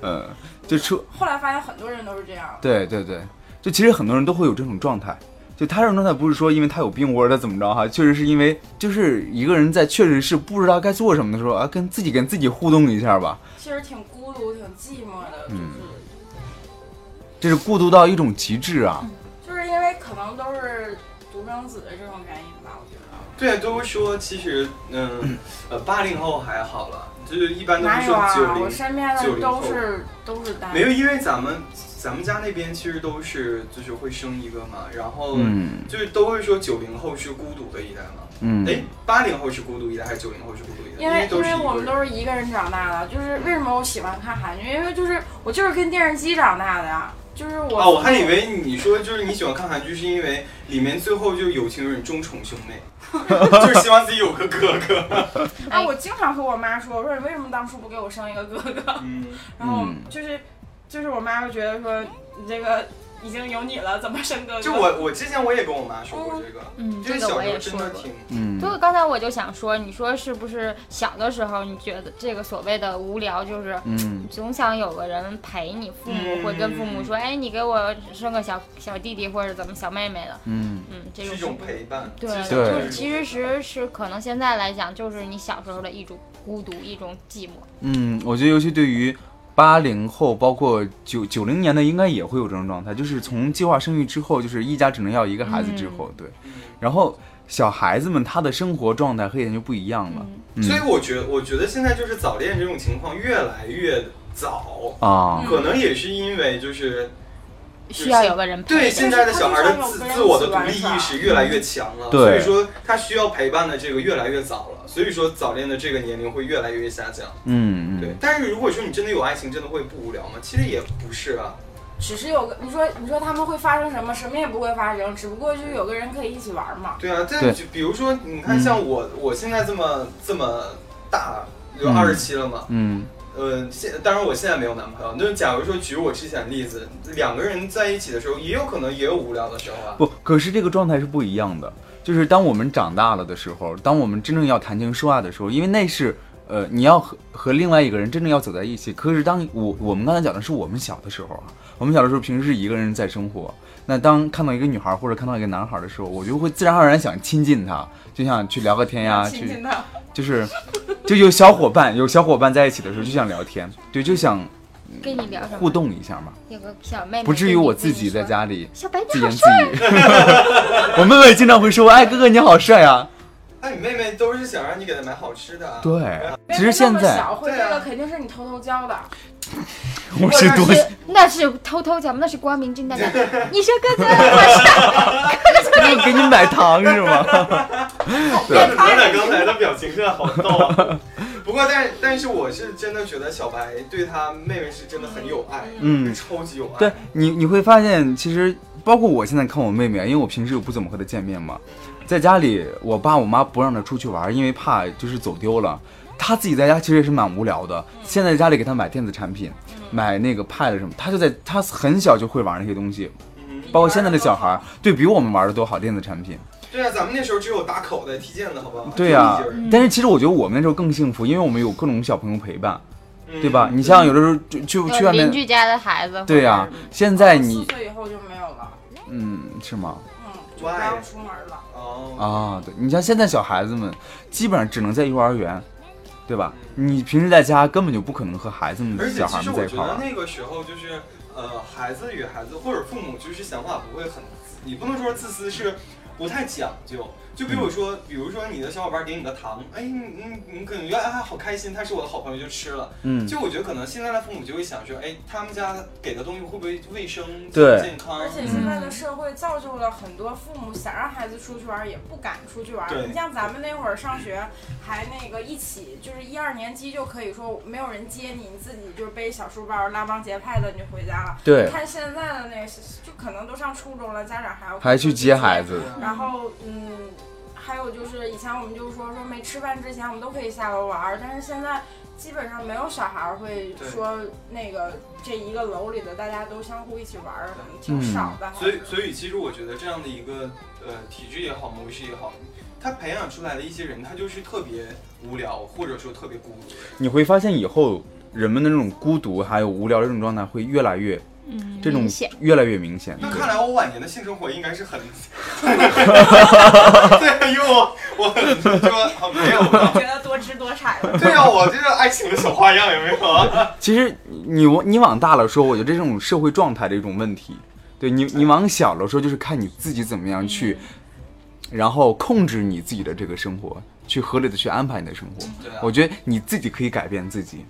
嗯，就出后来发现很多人都是这样。对对对，就其实很多人都会有这种状态。就他这种状态不是说因为他有病或者他怎么着哈，确实是因为就是一个人在确实是不知道该做什么的时候啊，跟自己跟自己互动一下吧，其实挺孤独、挺寂寞的，就是、嗯这是孤独到一种极致啊。就是因为可能都是独生子的这种原因吧，我觉得。对，都会说其实嗯呃八零后还好了，就是一般都是说哪有啊？九零我身边的都是都是单。没有，因为咱们咱们家那边其实都是就是会生一个嘛，然后嗯就是都会说九零后是孤独的一代嘛。嗯，哎，八零后是孤独一代还是九零后是孤独一代？因为因为我们都是一个人长大的，就是为什么我喜欢看韩剧？因为就是我就是跟电视机长大的呀，就是我。啊，我还以为你说就是你喜欢看韩剧，是因为里面最后就有情人终成兄妹，(laughs) 就是希望自己有个哥哥。哎，我经常和我妈说，我说你为什么当初不给我生一个哥哥？嗯，然后嗯就是就是我妈会觉得说你这个已经有你了，怎么生哥哥？就我我之前我也跟我妈说过这个，嗯，就是这个我小时候也说过。真的挺。嗯就是刚才我就想说，你说是不是小的时候你觉得这个所谓的无聊，就是嗯总想有个人陪你，父母嗯会跟父母说，哎，你给我生个小小弟弟或者怎么小妹妹的，嗯嗯，这是一种陪伴，对，对就是其实是是可能现在来讲，就是你小时候的一种孤独，一种寂寞。嗯，我觉得尤其对于八零后，包括九九零年的，应该也会有这种状态，就是从计划生育之后，就是一家只能要一个孩子之后，对，嗯然后小孩子们他的生活状态和以前就不一样了，嗯。所以我觉得，我觉得现在就是早恋这种情况越来越早，啊，可能也是因为就是需要有个人陪。对现在的小孩的自自我的独立意识越来越强了，所以说他需要陪伴的这个越来越早了，所以说早恋的这个年龄会越来越下降。嗯嗯，，对但是如果说你真的有爱情，真的会不无聊吗？其实也不是啊。只是有个你说你说他们会发生什么？什么也不会发生，只不过就是有个人可以一起玩嘛。对啊，但对就比如说，你看像我，我现在这么这么大了，就嗯二十七了嘛。嗯呃，现当然我现在没有男朋友。那假如说举我之前的例子，两个人在一起的时候，也有可能也有无聊的时候啊。不，可是这个状态是不一样的，就是当我们长大了的时候，当我们真正要谈情说爱的时候，因为那是。呃，你要和和另外一个人真正要走在一起，可是当我我们刚才讲的是我们小的时候啊，我们小的时候平时是一个人在生活，那当看到一个女孩或者看到一个男孩的时候，我就会自然而然想亲近他，就想去聊个天呀，去亲亲他，(laughs) 就是就有小伙伴有小伙伴在一起的时候就想聊天，对，就想跟你聊什么？互动一下嘛，有个小妹妹，不至于我自己在家里自言自语。(laughs) 我妹妹经常会说：“哎，哥哥你好帅啊哎，你妹妹都是想让你给她买好吃的。！”啊对，其实现在小会这个肯定是你偷偷教的。(laughs) 我是多是那是偷偷讲，那是光明正大讲。(laughs) 你说哥哥我帅，(laughs) 给你给你买糖是吗？对真的，刚才的表情真的好逗啊！不过，但但是我是真的觉得小白对他妹妹是真的很有爱，嗯超级有爱。对你你会发现，其实包括我现在看我妹妹啊，因为我平时又不怎么和她见面嘛，在家里我爸我妈不让他出去玩，因为怕就是走丢了。他自己在家其实也是蛮无聊的。现在家里给他买电子产品，买那个 pad 什么，他就在他很小就会玩那些东西，嗯，包括现在的小孩儿，对比我们玩的都好电子产品。对啊，咱们那时候只有打口袋踢毽子好不好？对呀、但是其实我觉得我们那时候更幸福，因为我们有各种小朋友陪伴，嗯对吧？你像有的时候就就去外面邻，居家的孩子，对呀、现在你四岁以后就没有了，嗯是吗？嗯，就不让出门了。哦，啊，对你像现在小孩子们，基本上只能在幼儿园，对吧？你平时在家根本就不可能和孩子们而、且小孩其实我觉们在一块。得那个时候就是，呃，孩子与孩子或者父母就是想法不会很，你不能说自私，是不太讲究。就比如说，比如说你的小伙伴给你个糖，哎，你你你可能觉得哎好开心，他是我的好朋友就吃了。嗯，就我觉得可能现在的父母就会想说，哎，他们家给的东西会不会卫生、对健康？而且现在的社会造就了很多父母想让孩子出去玩，也不敢出去玩对。你像咱们那会儿上学，还那个一起，就是一二年级就可以说没有人接你，你自己就背小书包、拉帮结派的你就回家了。对你，看现在的那个，就可能都上初中了，家长还要还去接孩子。然后，嗯，还有就是以前我们就说说没吃饭之前我们都可以下楼玩儿，但是现在基本上没有小孩儿会说那个这一个楼里的大家都相互一起玩儿，挺少的。所以，所以其实我觉得这样的一个呃体制也好，模式也好，他培养出来的一些人，他就是特别无聊，或者说特别孤独。你会发现以后人们的那种孤独还有无聊的这种状态会越来越嗯，这种越来越明显。那看来我晚年的性生活应该是很，(laughs) 对，因为我我说啊没有吧？觉得多姿多彩了。对啊，我这个爱情的小花样有没有啊？(laughs) 其实你你往大了说，我觉得这种社会状态的一种问题。对你，你往小了说，就是看你自己怎么样去，然后控制你自己的这个生活，去合理的去安排你的生活。我觉得你自己可以改变自己。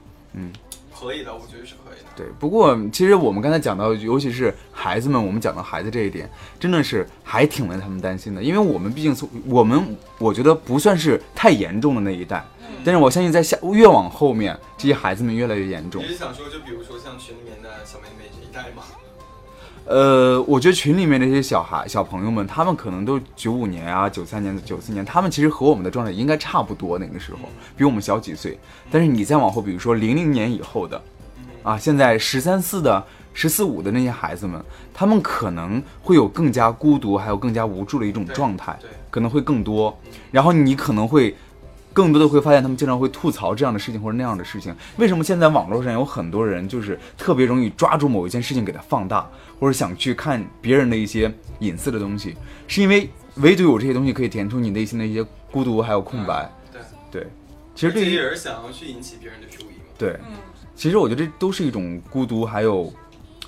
可以的，我觉得是可以的。对，不过其实我们刚才讲到，尤其是孩子们，我们讲到孩子这一点，真的是还挺为他们担心的，因为我们毕竟从我们我觉得不算是太严重的那一代，但是我相信在下越往后面，这些孩子们越来越严重你。是想说，就比如说像群里面的小妹妹这一代吗？呃，我觉得群里面那些小孩、小朋友们，他们可能都九五年啊、九三年、九四年，他们其实和我们的状态应该差不多，那个时候比我们小几岁。但是你再往后，比如说零零年以后的，啊，现在十三四的、十四五的那些孩子们，他们可能会有更加孤独，还有更加无助的一种状态，可能会更多。然后你可能会更多的会发现，他们经常会吐槽这样的事情或者那样的事情。为什么现在网络上有很多人就是特别容易抓住某一件事情给它放大，或者想去看别人的一些隐私的东西，是因为唯独有这些东西可以填充你内心的一些孤独还有空白。对，对，其实对于这也是想要去引起别人的注意嘛。对，嗯，其实我觉得这都是一种孤独还有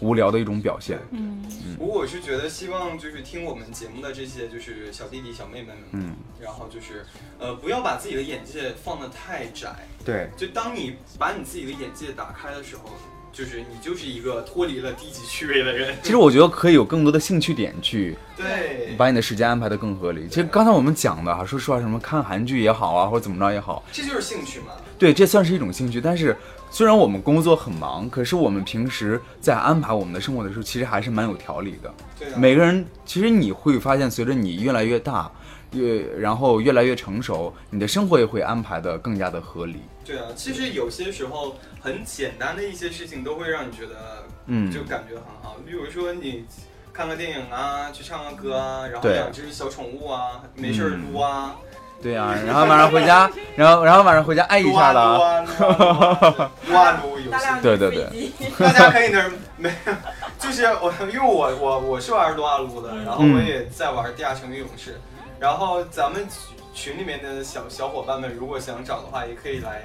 无聊的一种表现。嗯，不过我是觉得，希望就是听我们节目的这些就是小弟弟小妹妹们，嗯，然后就是呃，不要把自己的眼界放得太窄。对，就当你把你自己的眼界打开的时候，就是你就是一个脱离了低级趣味的人。其实我觉得可以有更多的兴趣点去对，把你的时间安排的更合理。其实刚才我们讲的哈，说实话，什么看韩剧也好啊，或者怎么着也好，这就是兴趣嘛。对，这算是一种兴趣。但是虽然我们工作很忙，可是我们平时在安排我们的生活的时候，其实还是蛮有条理的。对啊，每个人其实你会发现，随着你越来越大，越然后越来越成熟，你的生活也会安排的更加的合理。对啊，其实有些时候很简单的一些事情都会让你觉得嗯，就感觉很好。比如说你看个电影啊，去唱个歌啊，然后对养只小宠物啊，没事儿撸啊，对啊、然后晚上回家，(laughs) 然后然后晚上回家爱一下啊撸了。啊撸啊撸啊撸游戏。对对对大家可以那没有，就是我，因为我我我是玩撸啊撸的，然后我也在玩地下城与勇士，然后咱们群里面的小小伙伴们，如果想找的话，也可以来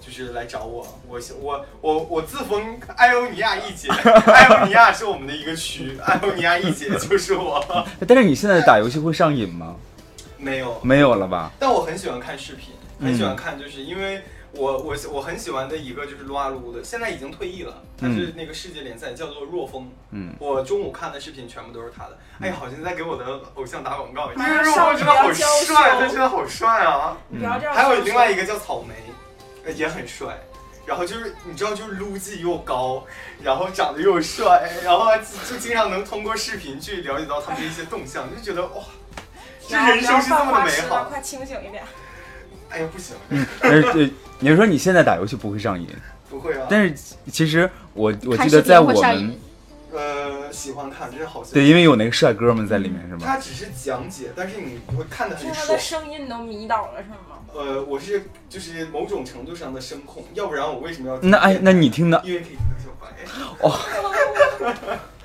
就是来找我，我我我我自封艾欧尼亚一姐，艾欧尼亚是我们的一个区，艾欧尼亚一姐 (laughs) 就是我。但是你现在打游戏会上瘾吗？没有，没有了吧？但我很喜欢看视频，很喜欢看，就是因为。我我我很喜欢的一个就是撸啊撸的，现在已经退役了，他是那个世界联赛叫做若风。嗯，我中午看的视频全部都是他的。哎呀，好像在给我的偶像打广告一样。若风真的好帅，他真的好帅啊！不要这样。还有另外一个叫草莓，也很帅。然后就是你知道，就是撸技又高，然后长得又帅，然后就经常能通过视频去了解到他们的一些动向，就觉得哇，这人生是这么的美好。快清醒一点。哎呀，不行。(laughs) 嗯，对，你是说你现在打游戏不会上瘾？不会啊。但是其实我我记得在我们，呃，喜欢看，真是好。对，因为有那个帅哥们在里面，是吗？他只是讲解，但是你会看的很爽。他的声音都迷倒了，是吗？呃，我是就是某种程度上的声控，要不然我为什么要？那哎，那你听的？因为可以听到小白。(laughs) 哦。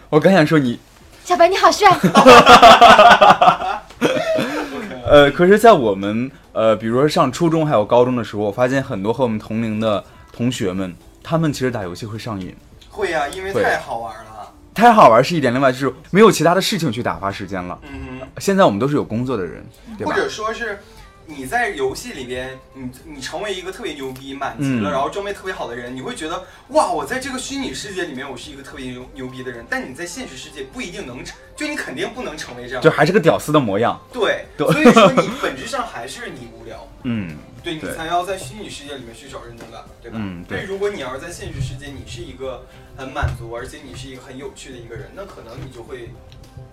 我刚想说你，(laughs) 小白你好帅。呃，可是，在我们呃，比如说上初中还有高中的时候，我发现很多和我们同龄的同学们，他们其实打游戏会上瘾。会呀，因为太好玩了。太好玩是一点，另外就是没有其他的事情去打发时间了。嗯哼。现在我们都是有工作的人，或者说是。你在游戏里边，你你成为一个特别牛逼、满级了，然后装备特别好的人，你会觉得哇，我在这个虚拟世界里面，我是一个特别牛牛逼的人。但你在现实世界不一定能成，就你肯定不能成为这样，就还是个屌丝的模样。(laughs) 对，所以说你本质上还是你无聊。嗯，对你才要在虚拟世界里面去找认同感，对吧？嗯，对。如果你要是在现实世界，你是一个很满足，而且你是一个很有趣的一个人，那可能你就会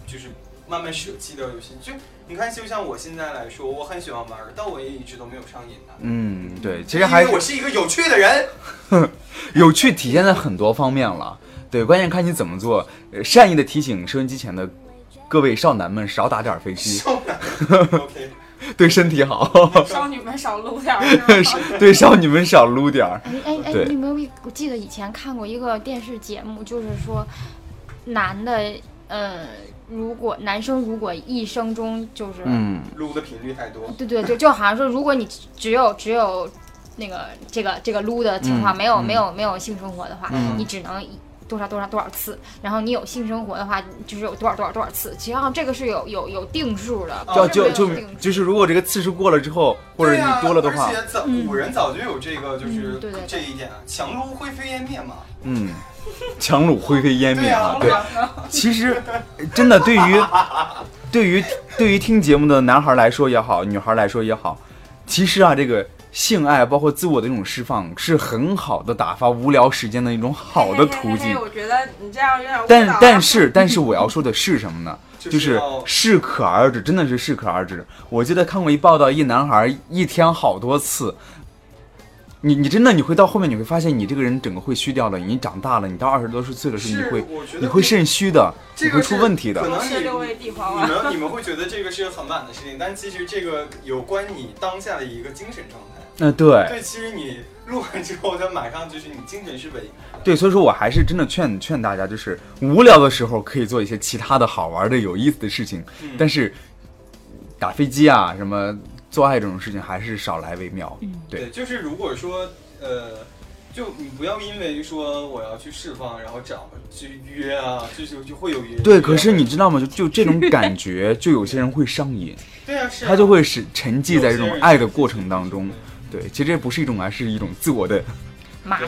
就是。慢慢舍弃掉游戏，就你看，就像我现在来说，我很喜欢玩，但我也一直都没有上瘾的。嗯，对，其实还我是一个有趣的人，(laughs) 有趣体现在很多方面了。对，关键看你怎么做。善意的提醒收音机前的各位少男们，少打点飞机。(laughs) 少男，OK，(laughs) 对身体好。少女们少撸点儿。对，少女们少撸点儿。哎哎哎，你们有我记得以前看过一个电视节目，就是说男的，呃。如果男生如果一生中就是嗯。撸的频率太多，对对，对就好像说，如果你只有只有那个这个这个撸的情况，没有没有没有性生活的话，你只能多少多少多少次，然后你有性生活的话，就是有多少多少多少次，实际上这个是有有有定数的，就就就就是如果这个次数过了之后，或者你多了的话，而且早古人早就有这个就是这一点，强撸灰飞烟灭嘛，嗯。(laughs) 强弩灰飞烟灭啊！对，其实真的对于对于对于听节目的男孩来说也好，女孩来说也好，其实啊，这个性爱包括自我的一种释放是很好的打发无聊时间的一种好的途径。我觉得你这样有点但但是但是我要说的是什么呢？(laughs) 就是适可而止，真的是适可而止。我记得看过一报道，一男孩一天好多次。你你真的你会到后面你会发现你这个人整个会虚掉的，你长大了，你到二十多岁的时候你会你会肾虚的，你会出问题的。可能你你们你们会觉得这个是很晚的事情，但其实这个有关你当下的一个精神状态。嗯，对。对，其实你录完之后，他马上就是你精神是稳。对，所以说我还是真的劝劝大家，就是无聊的时候可以做一些其他的好玩的、有意思的事情，但是打飞机啊什么。做爱这种事情还是少来为妙。嗯，对，就是如果说，呃，就你不要因为说我要去释放，然后找去约啊，就是就会有约。对，可是你知道吗？就就这种感觉，(laughs) 就有些人会上瘾。对啊，是。他就会是沉寂在这种爱的过程当中。对，其实这不是一种爱，是一种自我的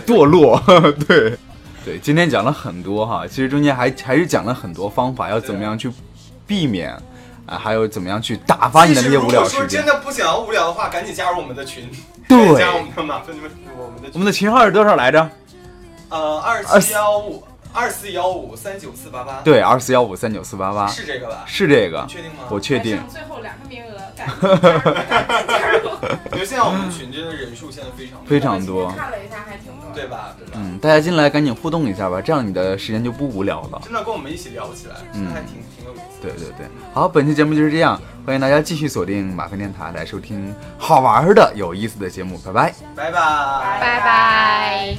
堕落。(laughs) 对，对，今天讲了很多哈，其实中间还还是讲了很多方法，要怎么样去避免。啊，还有怎么样去打发你的那些无聊时间？真的不想要无聊的话，赶紧加入我们的群。对，(laughs) 加我们的马分们，我们的我们的群号是多少来着？呃，二七幺五。二四幺五三九四八八，对，二四幺五三九四八八是这个吧？是这个，你确定吗？我确定。最后两个名额，(laughs) 赶紧加入！因为现在我们群真的人数现在非常非常多，看了一下还挺多，对吧？对吧？嗯，大家进来赶紧互动一下吧，这样你的时间就不无聊了。真的跟我们一起聊起来，嗯，还挺挺有意思。对对对，好，本期节目就是这样，欢迎大家继续锁定马飞电台来收听好玩的、有意思的节目，拜拜，拜拜，拜拜。